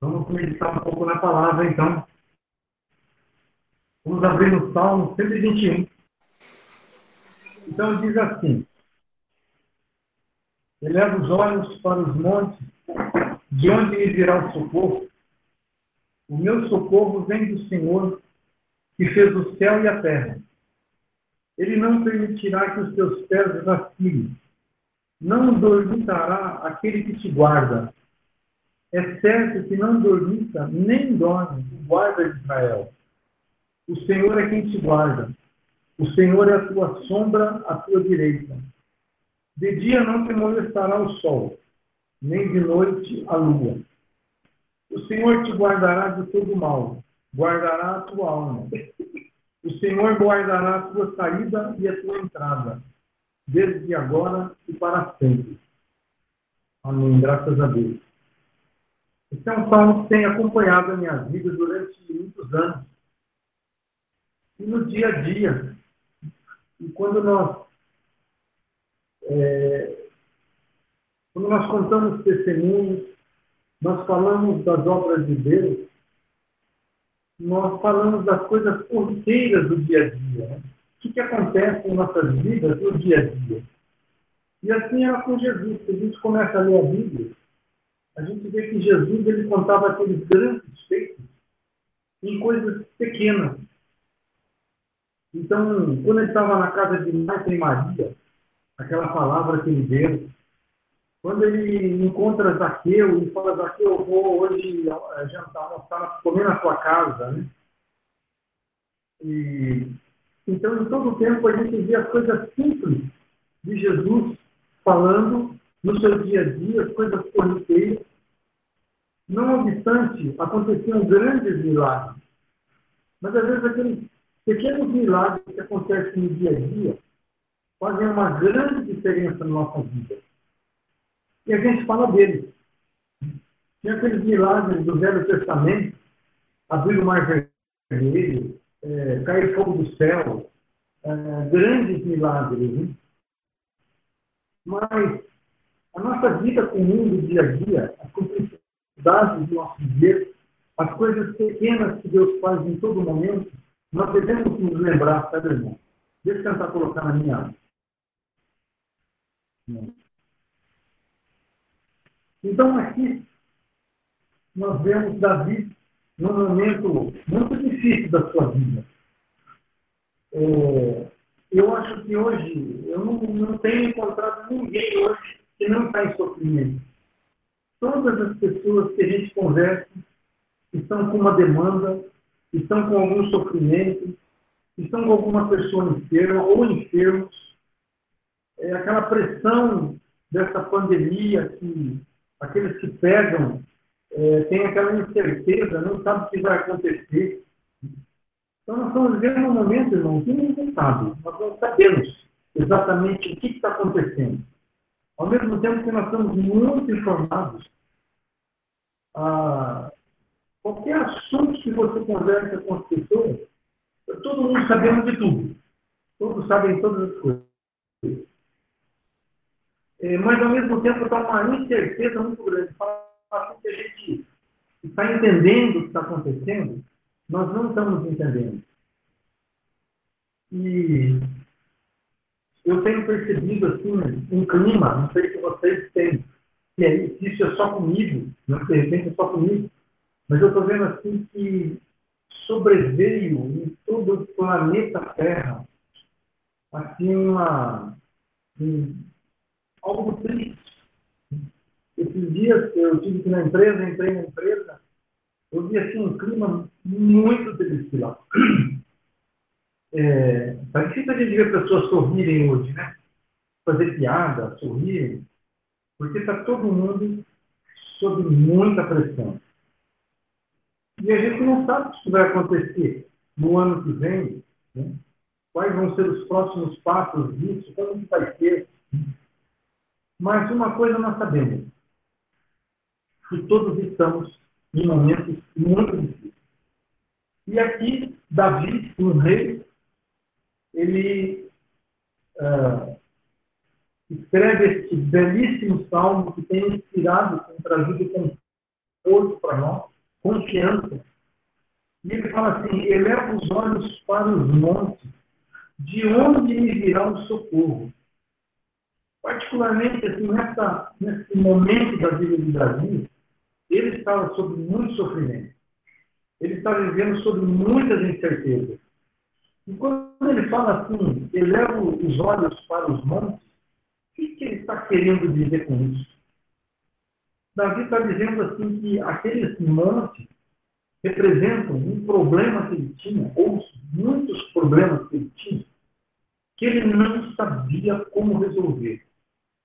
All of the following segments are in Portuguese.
Vamos meditar um pouco na palavra, então. Vamos abrir no Salmo 121. Então diz assim: Eleva os olhos para os montes, de onde virá o socorro? O meu socorro vem do Senhor, que fez o céu e a terra. Ele não permitirá que os teus pés vacilem. Não dormitará aquele que te guarda. É certo que não dormita nem dorme o guarda de Israel. O Senhor é quem te guarda. O Senhor é a tua sombra à tua direita. De dia não te molestará o sol, nem de noite a lua. O Senhor te guardará de todo mal, guardará a tua alma. O Senhor guardará a tua saída e a tua entrada, desde agora e para sempre. Amém. Graças a Deus. Esse é um salmo que tem acompanhado a minha vida durante muitos anos. E no dia a dia, e quando nós, é, quando nós contamos testemunhos, nós falamos das obras de Deus, nós falamos das coisas corriqueiras do dia a dia. Né? O que, que acontece em nossas vidas no dia a dia. E assim era com Jesus. A gente começa a ler a Bíblia, a gente vê que Jesus ele contava aqueles grandes feitos em coisas pequenas. Então, quando ele estava na casa de Marta e Maria, aquela palavra que ele deu, quando ele encontra Zaqueu e fala, Zaqueu, eu vou hoje jantar, almoçar, comer na sua casa, né? E, então, em todo o tempo, a gente vê as coisas simples de Jesus falando no seu dia a dia, as coisas corriqueiras. Não obstante, aconteciam grandes milagres. Mas, às vezes, aqueles pequenos milagres que acontecem no dia a dia fazem uma grande diferença na nossa vida. E a gente fala deles. Tinha aqueles milagres do Velho Testamento, abrir o mar vermelho, é, cair fogo do céu, é, grandes milagres. Né? Mas a nossa vida comum do dia a dia, as complexidades do nosso dia, as coisas pequenas que Deus faz em todo momento, nós devemos nos lembrar, sabe, irmão? Deixa eu tentar colocar na minha. Então, aqui, nós vemos Davi num momento muito difícil da sua vida. É, eu acho que hoje, eu não, não tenho encontrado ninguém hoje que não está em sofrimento. Todas as pessoas que a gente conversa estão com uma demanda, estão com algum sofrimento, estão com alguma pessoa enferma ou enfermos. É aquela pressão dessa pandemia que aqueles que pegam é, têm aquela incerteza, não sabem o que vai acontecer. Então, nós estamos vivendo um momento, irmão, que ninguém sabe. Nós não sabemos exatamente o que está acontecendo. Ao mesmo tempo que nós estamos muito informados, ah, qualquer assunto que você conversa com as pessoas, todo mundo sabendo de tudo. Todos sabem todas as coisas. É, mas, ao mesmo tempo, está uma incerteza muito grande. Fala que a gente está entendendo o que está acontecendo, nós não estamos entendendo. E eu tenho percebido assim um clima, não sei se vocês têm, que é, isso é só comigo, não de repente é só comigo, mas eu estou vendo assim que sobreveio em todo o planeta Terra assim uma um, algo triste. Esses dias eu tive que na empresa, entrei na empresa, eu vi assim um clima muito triste lá. É, tá difícil a gente ver pessoas sorrirem hoje, né? Fazer piada, sorrirem, porque está todo mundo sob muita pressão. E a gente não sabe o que vai acontecer no ano que vem, né? quais vão ser os próximos passos disso, como vai ser. Mas uma coisa nós sabemos, que todos estamos em momentos muito difíceis. E aqui, Davi, um rei, ele uh, escreve este belíssimo salmo que tem inspirado, tem trazido conforto para nós, confiança. E ele fala assim: eleva os olhos para os montes, de onde me virá o socorro? Particularmente, assim, nessa, nesse momento da vida de Davi, ele estava sob muito sofrimento. Ele estava vivendo sob muitas incertezas. E quando ele fala assim, eleva os olhos para os montes, o que, que ele está querendo dizer com isso? Davi está dizendo assim que aqueles montes representam um problema que ele tinha, ou muitos problemas que ele tinha, que ele não sabia como resolver,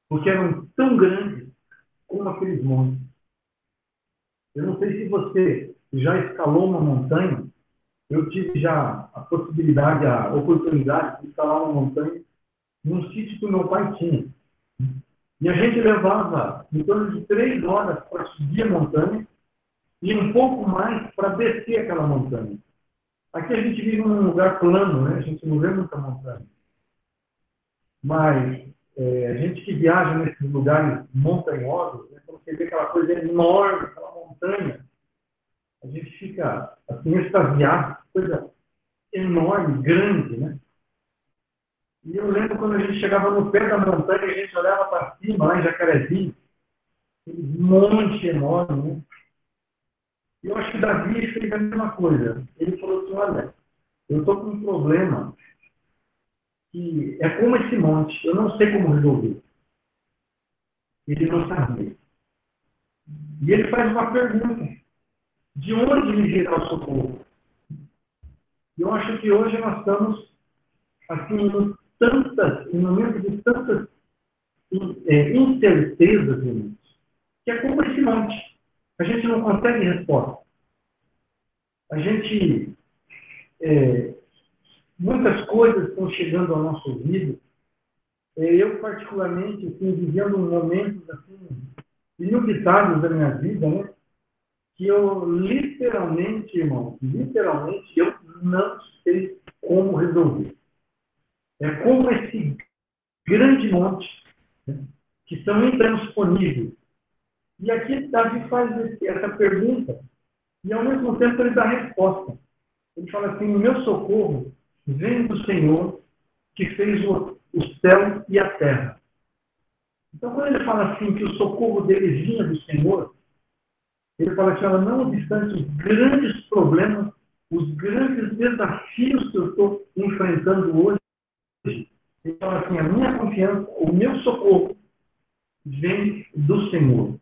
porque eram tão grandes como aqueles montes. Eu não sei se você já escalou uma montanha, eu tive já a possibilidade, a oportunidade de escalar uma montanha num sítio que o meu pai tinha. E a gente levava em torno de três horas para subir a montanha e um pouco mais para descer aquela montanha. Aqui a gente vive num lugar plano, né? A gente não vê muita montanha. Mas é, a gente que viaja nesses lugares montanhosos, né? você vê aquela coisa enorme, aquela montanha, a gente fica assim extasiado, coisa enorme, grande, né? E eu lembro quando a gente chegava no pé da montanha, a gente olhava para cima, lá em Jacarezinho, um monte enorme, né? E eu acho que Davi fez a mesma coisa. Ele falou assim, olha, eu estou com um problema que é como esse monte, eu não sei como resolver. Ele não sabia. E ele faz uma pergunta. De onde me virá o socorro? Eu acho que hoje nós estamos assim, tantas, em momentos de tantas é, incertezas, irmãos, que é como esse monte. A gente não consegue resposta. A gente. É, muitas coisas estão chegando ao nosso ouvido. É, eu, particularmente, assim, vivendo um momento assim, inusitados da minha vida, né? Que eu literalmente, irmão, literalmente, eu não sei como resolver. É como esse grande monte né, que são intransponíveis. E aqui Davi faz essa pergunta e ao mesmo tempo ele dá a resposta. Ele fala assim: meu socorro vem do Senhor que fez o, o céu e a terra. Então, quando ele fala assim que o socorro dele vinha do Senhor, ele fala assim: não obstante os grandes problemas, os grandes desafios que eu estou enfrentando hoje, então, assim, a minha confiança, o meu socorro vem do Senhor.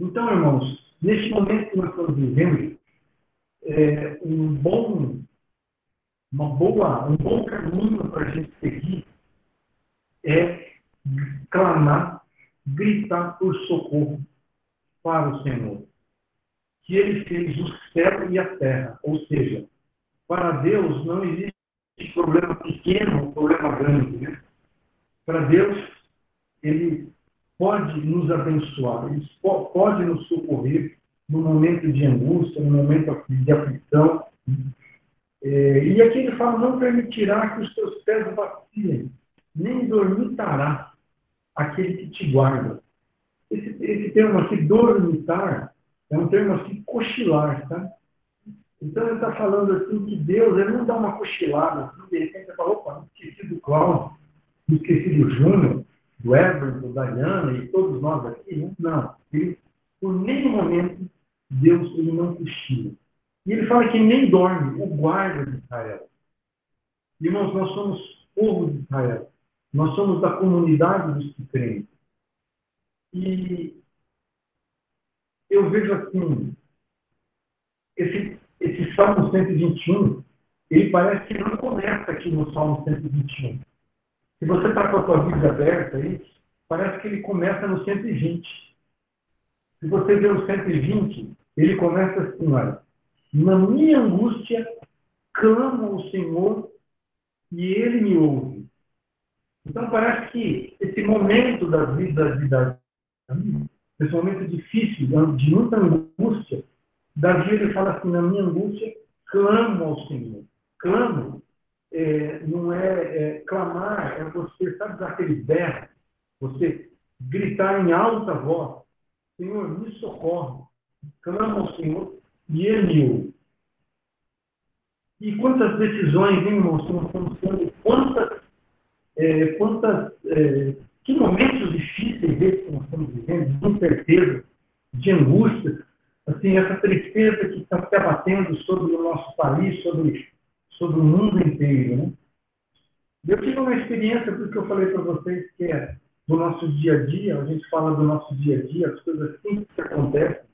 Então, irmãos, neste momento que nós estamos vivendo, é, um bom, uma boa, um bom caminho para a gente seguir é clamar, gritar por socorro para o Senhor. Que Ele fez o céu e a terra. Ou seja, para Deus não existe problema pequeno ou problema grande. Né? Para Deus, Ele pode nos abençoar, Ele pode nos socorrer no momento de angústia, no momento de aflição. É, e aqui ele fala: não permitirá que os teus pés vacilem, nem dormitará aquele que te guarda. Esse, termo aqui, dormitar, é um termo assim, cochilar, tá? Então ele está falando assim que Deus, ele não dá uma cochilada, assim, de repente ele fala, opa, esqueci do Cláudio, esqueci do Júnior, do Everton, do Dayana e todos nós aqui. Né? Não. Ele, por nenhum momento, Deus ele não cochila. E ele fala que nem dorme, o guarda de Israel. Irmãos, nós somos povo de Israel. Nós somos da comunidade dos que creem. E eu vejo assim, esse esse Salmo 121, ele parece que não começa aqui no Salmo 121. Se você está com a sua Bíblia aberta aí, parece que ele começa no 120. Se você vê o 120, ele começa assim, olha. Na minha angústia, clamo ao Senhor e ele me ouve. Então parece que esse momento da vida, de Davi, esse momento difícil, de muita angústia, Davi ele fala assim, na minha angústia, clamo ao Senhor. Clamo é, não é, é, clamar, é você, sabe daquele berro, você gritar em alta voz, Senhor, me socorre. clama ao Senhor e Ele ouve. E quantas decisões, hein, irmãos, nós estamos tendo, quantas, é, quantas, é, que momentos difíceis esses que nós estamos vivendo, de incerteza, de angústia, assim, essa tristeza que está se abatendo sobre o nosso país, sobre, sobre o mundo inteiro, né? Eu tive uma experiência, porque eu falei para vocês que é do nosso dia a dia, a gente fala do nosso dia a dia, as coisas simples que acontecem,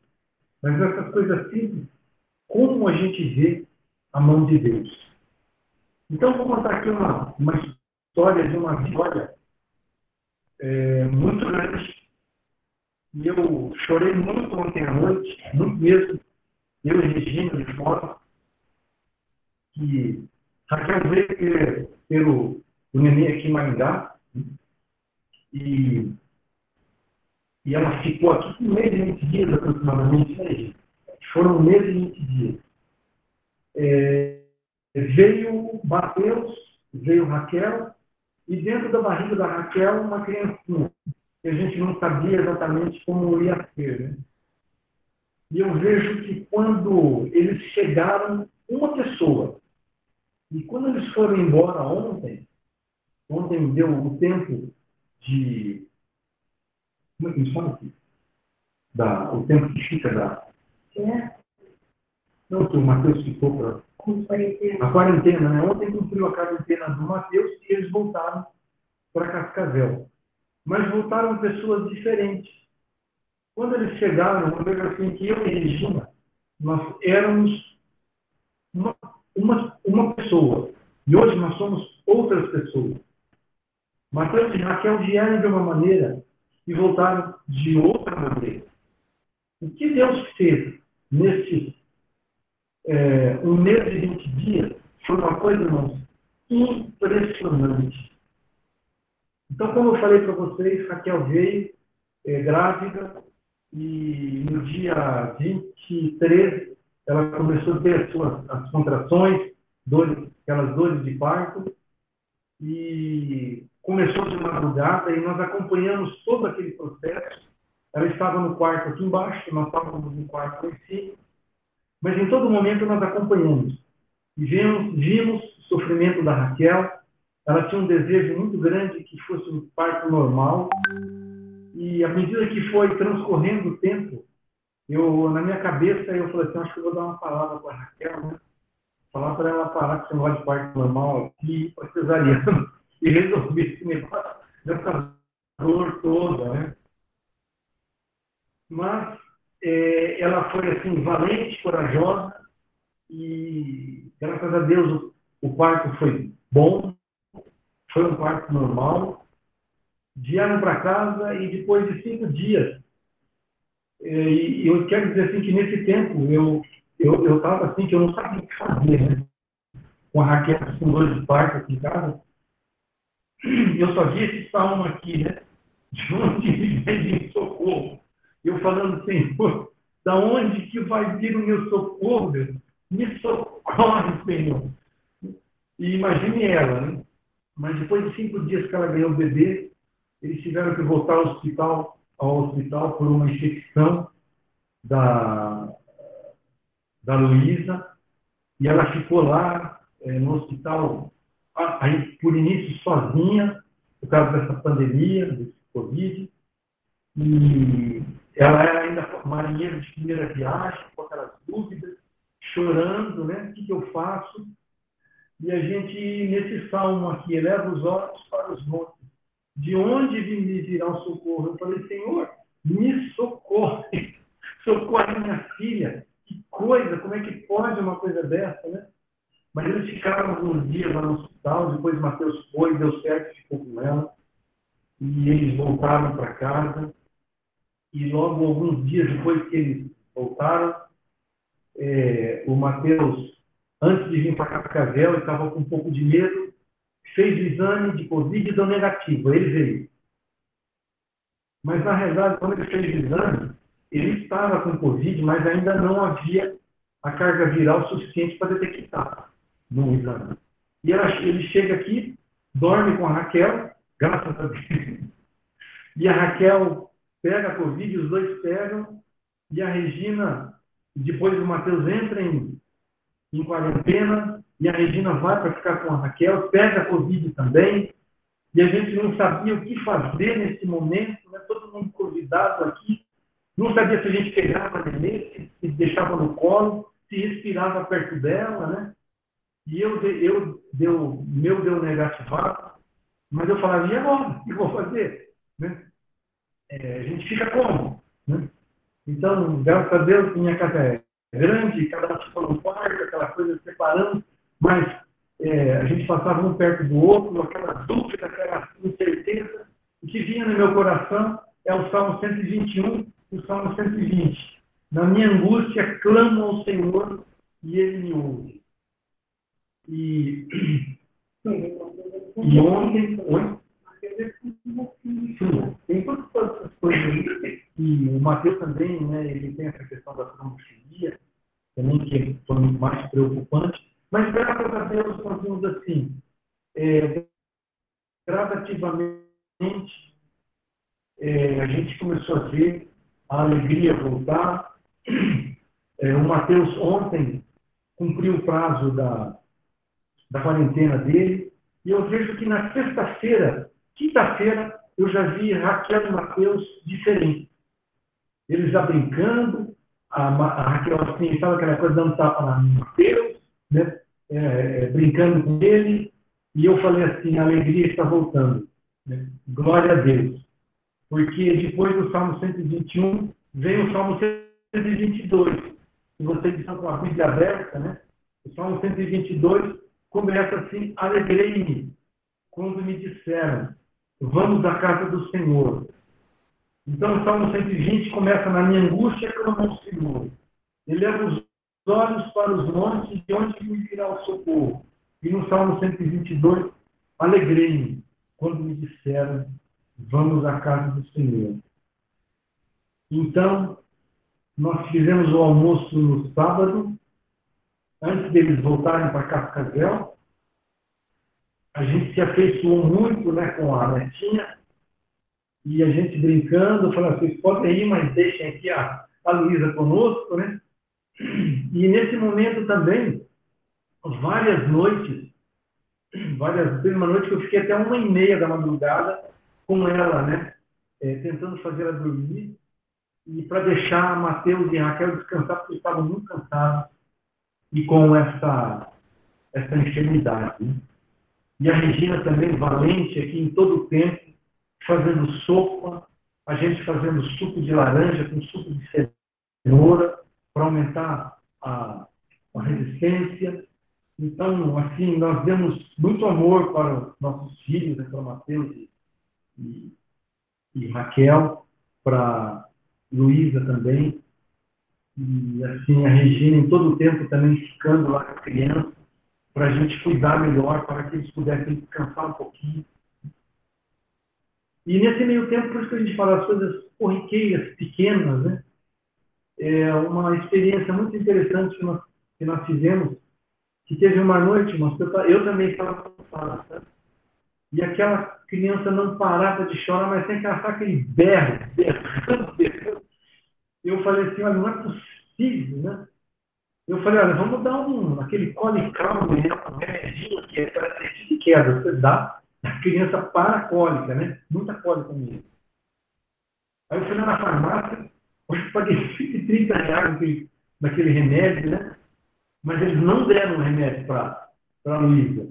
mas essas coisas simples, como a gente vê a mão de Deus. Então, vou contar aqui uma, uma história de uma vitória é, muito grande. E eu chorei muito ontem à noite, muito mesmo, eu e Regina de fora, que Raquel veio pelo o neném aqui em Maringá, e, e ela ficou aqui um mês e 20 dias aproximadamente, né, Foram um mês e 20 dias. É, veio Mateus, veio Raquel, e dentro da barriga da Raquel, uma criancinha, que a gente não sabia exatamente como ia ser. Né? E eu vejo que quando eles chegaram, uma pessoa, e quando eles foram embora ontem, ontem deu o tempo de. Como é que chama aqui? Da, o tempo que fica da. É. Não, que o Matheus ficou para a quarentena, né? Ontem cumpriu a quarentena do Mateus e eles voltaram para Cascavel. Mas voltaram pessoas diferentes. Quando eles chegaram, eu vejo assim que eu e Regina, nós éramos uma, uma, uma pessoa. E hoje nós somos outras pessoas. Mateus e Raquel vieram de uma maneira e voltaram de outra maneira. O que Deus fez nesses é, um mês e 20 dias foi uma coisa, irmãos, impressionante. Então, como eu falei para vocês, Raquel veio é, grávida e no dia 23 ela começou a ter as suas as contrações, dores, aquelas dores de parto e começou de madrugada e nós acompanhamos todo aquele processo. Ela estava no quarto aqui embaixo, nós estávamos no quarto em cima mas em todo momento nós acompanhamos. Vimos, vimos o sofrimento da Raquel. Ela tinha um desejo muito grande que fosse um parto normal. E à medida que foi transcorrendo o tempo, eu, na minha cabeça, eu falei assim, acho que eu vou dar uma palavra para a Raquel, né? Falar para ela parar com esse negócio de parto normal aqui, para cesariana, e resolver esse negócio dessa dor toda, né? Mas é, ela foi assim valente, corajosa e graças a Deus o, o parto foi bom, foi um parto normal. Vieram para casa e depois de cinco dias, é, e eu quero dizer assim que nesse tempo eu eu estava assim que eu não sabia o que fazer, né? Com a Raquel com dor de parto aqui em casa. Eu só vi esse salmo aqui, né? De onde vem socorro eu falando, Senhor, da onde que vai vir o meu socorro, Deus? Me socorre, Senhor. E imagine ela, né? Mas depois de cinco dias que ela ganhou o bebê, eles tiveram que voltar ao hospital, ao hospital por uma infecção da, da Luísa, e ela ficou lá é, no hospital, aí, por início sozinha, por causa dessa pandemia, desse Covid, e ela era ainda marinheira de primeira viagem, com aquelas dúvidas, chorando, né? O que, que eu faço? E a gente, nesse salmo aqui, eleva os olhos para os montes. De onde me virá o socorro? Eu falei, Senhor, me socorre. Socorre minha filha. Que coisa, como é que pode uma coisa dessa, né? Mas eles ficaram alguns dias lá no hospital, depois Mateus foi, deu certo, ficou com ela. E eles voltaram para casa e logo alguns dias depois que eles voltaram, é, o Mateus, antes de vir para Cascavel, estava com um pouco de medo, fez o exame de Covid e deu negativo, ele veio. Mas, na realidade, quando ele fez o exame, ele estava com Covid, mas ainda não havia a carga viral suficiente para detectar no exame. E ela, ele chega aqui, dorme com a Raquel, graças a Deus. E a Raquel pega a Covid, os dois pegam, E a Regina, depois o Matheus entra em, em quarentena, e a Regina vai para ficar com a Raquel, pega a Covid também, e a gente não sabia o que fazer nesse momento, né? todo mundo convidado aqui, não sabia se a gente pegava a nenê, se deixava no colo, se respirava perto dela, né? E eu, eu deu, meu deu negativado, mas eu falava, e agora? O que vou fazer? Né? É, a gente fica como? Né? Então, graças a Deus, minha casa é grande, cada um ficou no quarto, aquela coisa separando, mas é, a gente passava um perto do outro, aquela dúvida, aquela incerteza. O que vinha no meu coração é o Salmo 121 e o Salmo 120. Na minha angústia, clamo ao Senhor e Ele me ouve. E, e ontem, Tem todas essas coisas. E o Mateus também, né, ele tem essa questão da trombofilia, também que foi mais preocupante. Mas, graças a Deus, nós vimos assim, é, gradativamente, é, a gente começou a ver a alegria voltar. É, o Mateus ontem cumpriu o prazo da, da quarentena dele, e eu vejo que na sexta-feira, quinta-feira, eu já vi Raquel e Mateus diferentes. Eles já brincando, a, a Raquel assim, sabe aquela coisa dando tapa na Mateus, né? É, é, brincando com ele, e eu falei assim, a alegria está voltando. Né? Glória a Deus. Porque depois do Salmo 121, vem o Salmo 122. Se vocês estão com a Bíblia aberta, né? O Salmo 122 começa assim: Alegrei-me quando me disseram, vamos à casa do Senhor. Então, o Salmo 120 começa na minha angústia, clamo ao Senhor. Eleva os olhos para os montes, de onde me virá o socorro. E no Salmo 122, alegrei-me quando me disseram, vamos à casa do Senhor. Então, nós fizemos o almoço no sábado, antes deles voltarem para Cascavel, a gente se afeiçoou muito né, com a netinha, e a gente brincando, falando, vocês podem ir, mas deixem aqui a, a Luísa conosco, né? E nesse momento também, várias noites, várias vezes, uma noite que eu fiquei até uma e meia da madrugada com ela, né? É, tentando fazer ela dormir, e para deixar Mateus e Raquel descansar, porque estavam muito cansados e com essa, essa enfermidade. Né? E a Regina também valente aqui em todo o tempo, fazendo sopa, a gente fazendo suco de laranja com suco de cenoura para aumentar a, a resistência. Então, assim, nós demos muito amor para os nossos filhos, né, para Mateus e, e, e Raquel, para Luísa também. E assim, a Regina em todo o tempo também ficando lá com a criança, para a gente cuidar melhor, para que eles pudessem descansar um pouquinho. E nesse meio tempo, por isso que a gente fala as coisas corriqueiras, pequenas, né? É uma experiência muito interessante que nós, que nós fizemos, que teve uma noite, mas eu, também estava cansado, sabe? E aquela criança não parava de chorar, mas sem caçar aquele berro, berrando, berrando. Eu falei assim, olha, não é possível, né? Eu falei, olha, vamos dar um, aquele cólica, um remedinho que é para de queda. Você dá, a criança para cólica, né? Muita cólica mesmo. Aí eu fui lá na farmácia, hoje paguei 130 reais naquele, naquele remédio, né? Mas eles não deram o remédio para a Luísa.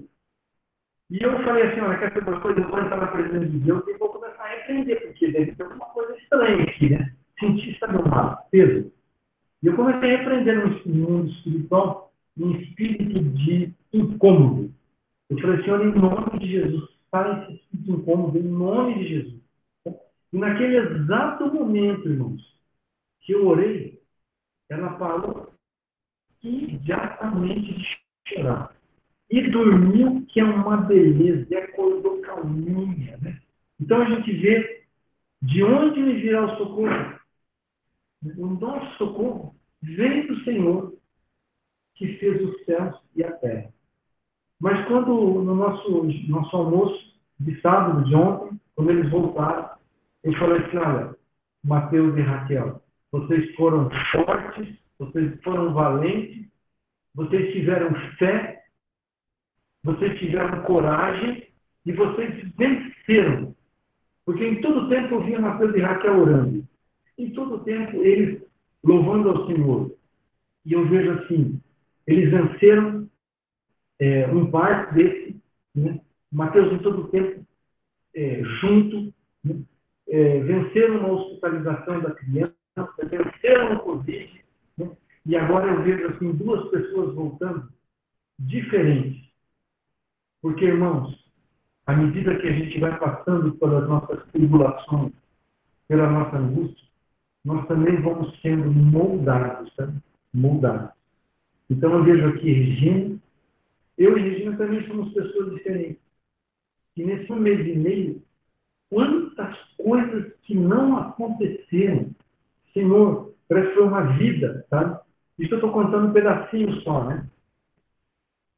E eu falei assim, olha, quer saber uma coisa? Eu vou entrar na presença de Deus e vou começar a repreender, porque deve ter alguma coisa estranha aqui, né? Sentir, sabe, uma peso. E eu comecei a repreender no mundo espiritual um espírito de incômodo. Eu falei, Senhor, em nome de Jesus, sai esse espírito incômodo, em nome de Jesus. E naquele exato momento, irmãos, que eu orei, ela parou imediatamente de chorar. E dormiu, que é uma beleza, e acordou calminha. Né? Então a gente vê de onde me virá o socorro. O nosso socorro vem do Senhor, que fez os céus e a terra. Mas quando no nosso, nosso almoço de sábado, de ontem, quando eles voltaram, eu falei assim, olha, Mateus e Raquel, vocês foram fortes, vocês foram valentes, vocês tiveram fé, vocês tiveram coragem e vocês venceram. Porque em todo tempo eu via Mateus e Raquel orando. Em todo tempo eles louvando ao Senhor. E eu vejo assim, eles venceram é, um parte desse, né? Mateus em todo tempo é, junto, né? é, venceram uma hospitalização da criança, venceram o Covid, né? e agora eu vejo assim duas pessoas voltando diferentes. Porque, irmãos, à medida que a gente vai passando pelas nossas tribulações, pela nossa angústia, nós também vamos sendo moldados, sabe? moldados. Então eu vejo aqui Regina, eu e Regina também somos pessoas diferentes. E nesse um mês e meio, quantas coisas que não aconteceram. Senhor, parece uma vida, sabe? Isso eu estou contando um pedacinho só, né?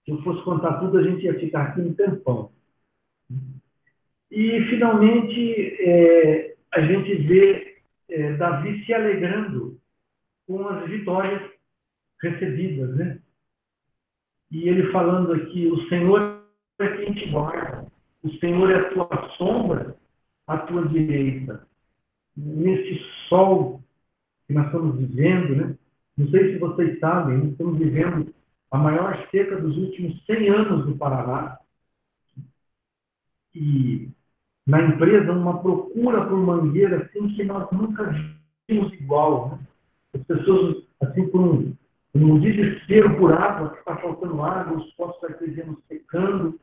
Se eu fosse contar tudo, a gente ia ficar aqui um tempão. E, finalmente, é, a gente vê é, Davi se alegrando com as vitórias recebidas, né? E ele falando aqui, o Senhor é quem te guarda, o Senhor é a tua sombra, à tua direita. Nesse sol que nós estamos vivendo, né? Não sei se vocês sabem, estamos vivendo a maior seca dos últimos 100 anos no Paraná. E na empresa, uma procura por mangueira assim que nós nunca vimos igual. Né? As pessoas, assim, por um, um desespero por água, que está faltando água, os poços artesianos secando,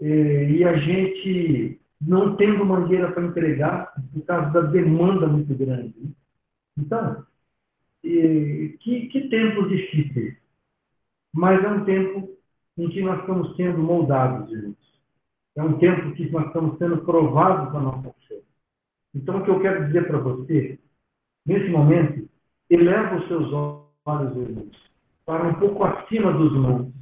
eh, e a gente não tendo mangueira para entregar por causa da demanda muito grande. Né? Então, que, que tempos difíceis. Mas é um tempo em que nós estamos sendo moldados, gente. É um tempo que nós estamos sendo provados na nossa fé. Então, o que eu quero dizer para você, nesse momento, eleva os seus olhos, irmãos, para um pouco acima dos montes,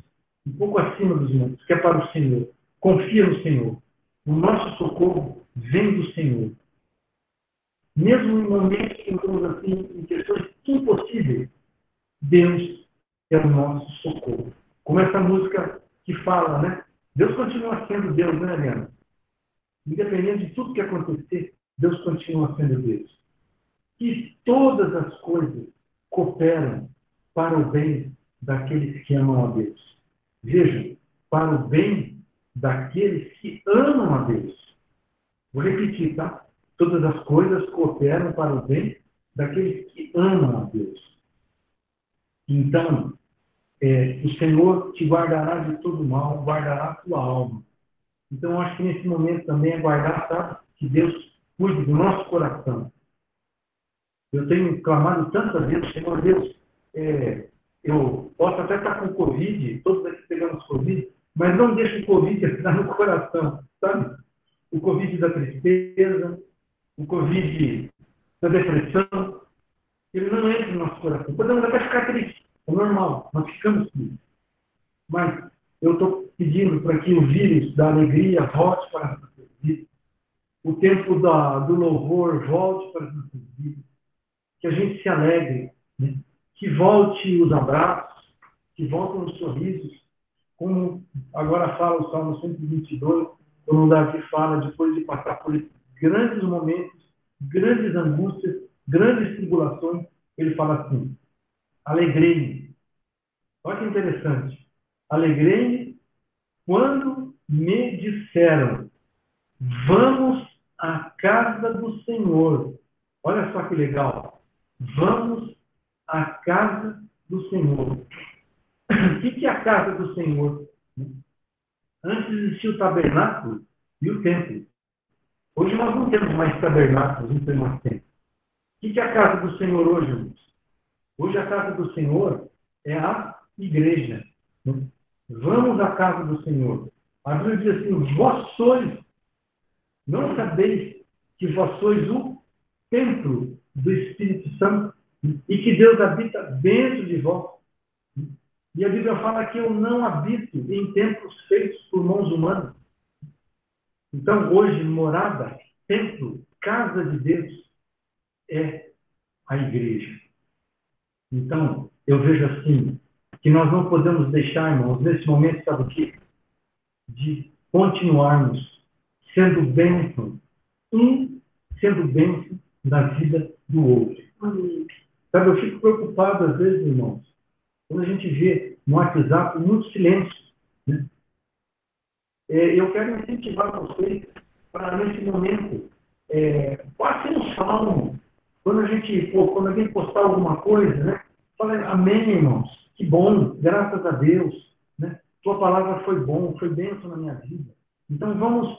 um pouco acima dos montes, que é para o Senhor. Confia no Senhor. O nosso socorro vem do Senhor. Mesmo em momentos que estamos assim, em questões impossíveis, Deus é o nosso socorro. Como essa música que fala, né? Deus continua sendo Deus, né, Helena? Independente de tudo que acontecer, Deus continua sendo Deus. E todas as coisas cooperam para o bem daqueles que amam a Deus. Vejam, para o bem daqueles que amam a Deus. Vou repetir, tá? Todas as coisas cooperam para o bem daqueles que amam a Deus. Então, é, o Senhor te guardará de todo mal, guardará a tua alma. Então, eu acho que nesse momento também é guardar, sabe? Que Deus cuide do nosso coração. Eu tenho clamado tantas vezes, Senhor Deus, é, eu posso até estar com Covid, todos aqui pegamos Covid, mas não deixe o Covid entrar no coração, sabe? O Covid da tristeza, o Covid da depressão, ele não entra no nosso coração. Podemos até ficar tristes, é normal, nós ficamos tristes. Mas eu estou pedindo para que o vírus da alegria volte para as nossas vidas, o tempo da, do louvor volte para as nossas vidas, que a gente se alegre, né? que volte os abraços, que voltem os sorrisos, como agora fala o Salmo 122, quando Davi fala, depois de passar por grandes momentos, grandes angústias, grandes tribulações, ele fala assim: alegrei-me. Olha que interessante. Alegrei-me quando me disseram: vamos à casa do Senhor. Olha só que legal. Vamos à casa do Senhor. O que é a casa do Senhor? Antes existia o tabernáculo e o templo. Hoje nós não temos mais tabernáculos, não temos mais templo. O que é a casa do Senhor hoje, irmãos? Hoje a casa do Senhor é a igreja. Vamos à casa do Senhor. A Bíblia diz assim: vós sois, não sabeis que vós sois o templo do Espírito Santo e que Deus habita dentro de vós. E a Bíblia fala que eu não habito em templos feitos por mãos humanas. Então, hoje, morada, templo, casa de Deus, é a igreja. Então, eu vejo assim, que nós não podemos deixar, irmãos, nesse momento, sabe o quê? De continuarmos sendo bênção, um sendo bênção na vida do outro. Sabe, eu fico preocupado às vezes, irmãos, quando a gente vê no WhatsApp muito silêncio. Né? É, eu quero incentivar vocês para, nesse momento, é, passe um salmo. Quando a gente, pô, quando alguém postar alguma coisa, né? Fala, amém, irmãos. Que bom, graças a Deus. Né? Tua palavra foi bom, foi bênção na minha vida. Então vamos,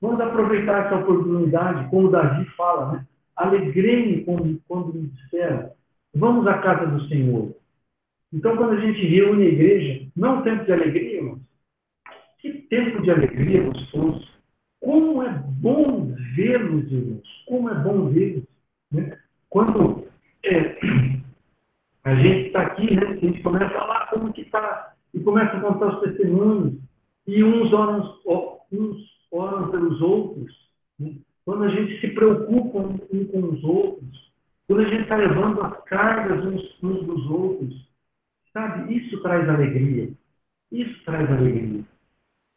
vamos aproveitar essa oportunidade, como Davi fala, né? Alegrei-me quando, quando me disseram, vamos à casa do Senhor. Então, quando a gente reúne a igreja, não é tempo de alegria, irmãos. Que tempo de alegria gostoso. Como é bom vê-los, irmãos. Como é bom vê-los. Né? Quando é, a gente está aqui, né? a gente começa a falar como que está, e começa a contar os testemunhos, e uns oram, uns oram pelos outros, né? quando a gente se preocupa um, com os outros, quando a gente está levando as cargas uns, uns dos outros, sabe? Isso traz alegria. Isso traz alegria.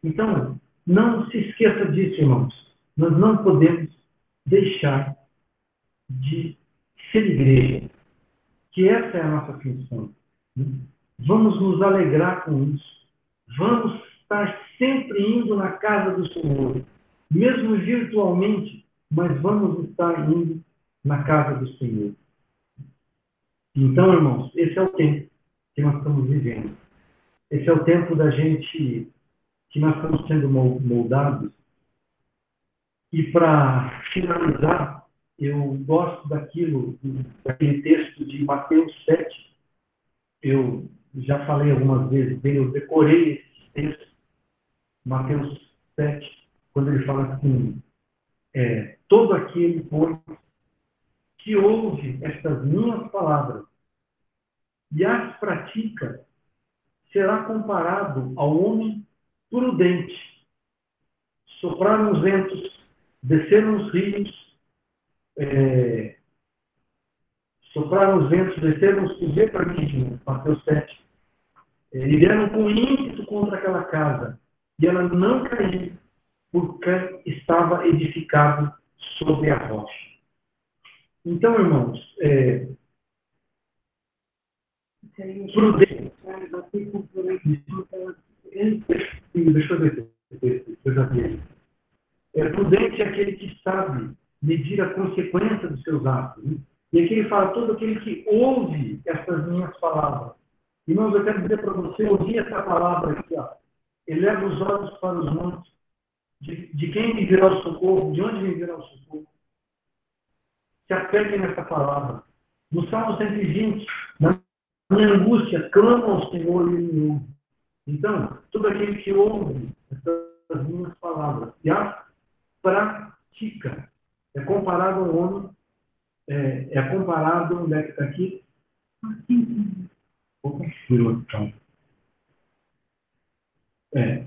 Então, não se esqueça disso, irmãos. Nós não podemos deixar de ser igreja que essa é a nossa função. Vamos nos alegrar com isso. Vamos estar sempre indo na casa do Senhor, mesmo virtualmente, mas vamos estar indo na casa do Senhor. Então, irmãos, esse é o tempo que nós estamos vivendo. Esse é o tempo da gente que nós estamos sendo moldados. E para finalizar, eu gosto daquilo, daquele texto de Mateus 7. Eu já falei algumas vezes dele, eu decorei esse texto, Mateus 7, quando ele fala assim: é, todo aquele, pois, que ouve estas minhas palavras e as pratica, será comparado ao homem prudente. Sopraram os ventos, desceram os rios, é, sopraram os ventos, desceram os ver para mim, Mateus 7. É, e deram com ímpeto contra aquela casa, e ela não caiu, porque estava edificado sobre a rocha. Então, irmãos, é. Deixa eu ver. É, prudente é aquele que sabe medir a consequência dos seus atos. Né? E aqui ele fala, todo aquele que ouve essas minhas palavras. Irmãos, eu quero dizer para você, ouvir essa palavra aqui, ó. Eleva os olhos para os montes. De, de quem me virá o socorro? De onde me virá o socorro? Se apegue nessa palavra. No Salmo 120, na minha angústia, clama ao Senhor e me ouve. Então, todo aquele que ouve essas minhas palavras e as pratica, é comparado ao homem, é, é comparado, onde é que está aqui? Opa, então. É,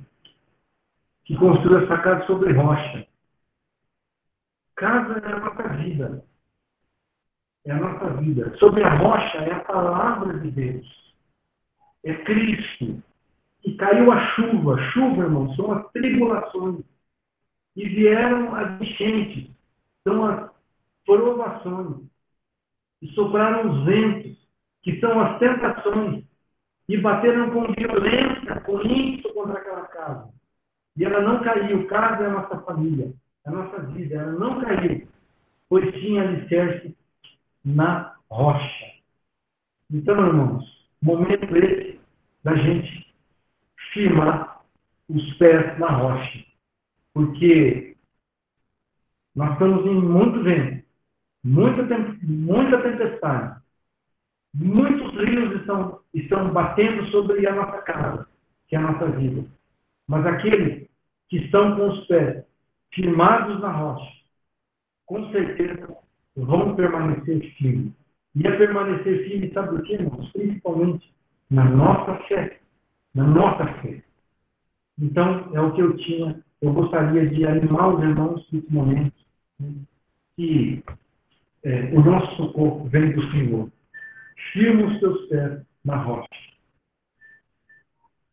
que construiu essa casa sobre rocha. Casa é a nossa vida. É a nossa vida. Sobre a rocha é a palavra de Deus. É Cristo. E caiu a chuva. Chuva, irmão, são as tribulações. E vieram as enchentes são as provações, e sopraram os ventos, que são as tentações, e bateram com violência, com ímpeto contra aquela casa. E ela não caiu, casa é a nossa família, a nossa vida, ela não caiu, pois tinha alicerce na rocha. Então, irmãos, momento esse da gente firmar os pés na rocha. Porque nós estamos em muito vento, muita, muita tempestade. Muitos rios estão, estão batendo sobre a nossa casa, que é a nossa vida. Mas aqueles que estão com os pés firmados na rocha, com certeza vão permanecer firmes. E a permanecer firme, sabe por quê, irmãos? Principalmente na nossa fé. Na nossa fé. Então, é o que eu tinha. Eu gostaria de animar os irmãos nesse momento que é, o nosso socorro vem do Senhor. Firma os teus pés na rocha.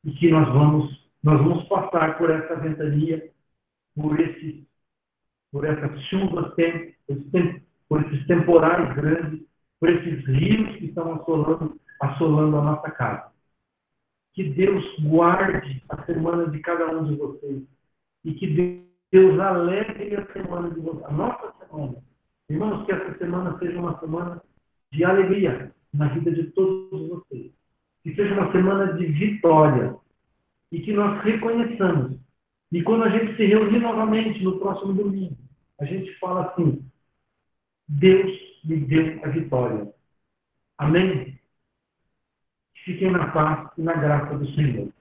E que nós vamos, nós vamos passar por essa ventania, por esse, por essas chuvas, por esses temporais grandes, por esses rios que estão assolando, assolando a nossa casa. Que Deus guarde a semana de cada um de vocês. E que Deus alegre a semana de vocês, a nossa semana. Irmãos, que essa semana seja uma semana de alegria na vida de todos vocês. Que seja uma semana de vitória. E que nós reconheçamos. E quando a gente se reunir novamente no próximo domingo, a gente fala assim: Deus me deu a vitória. Amém? Fiquem na paz e na graça do Senhor.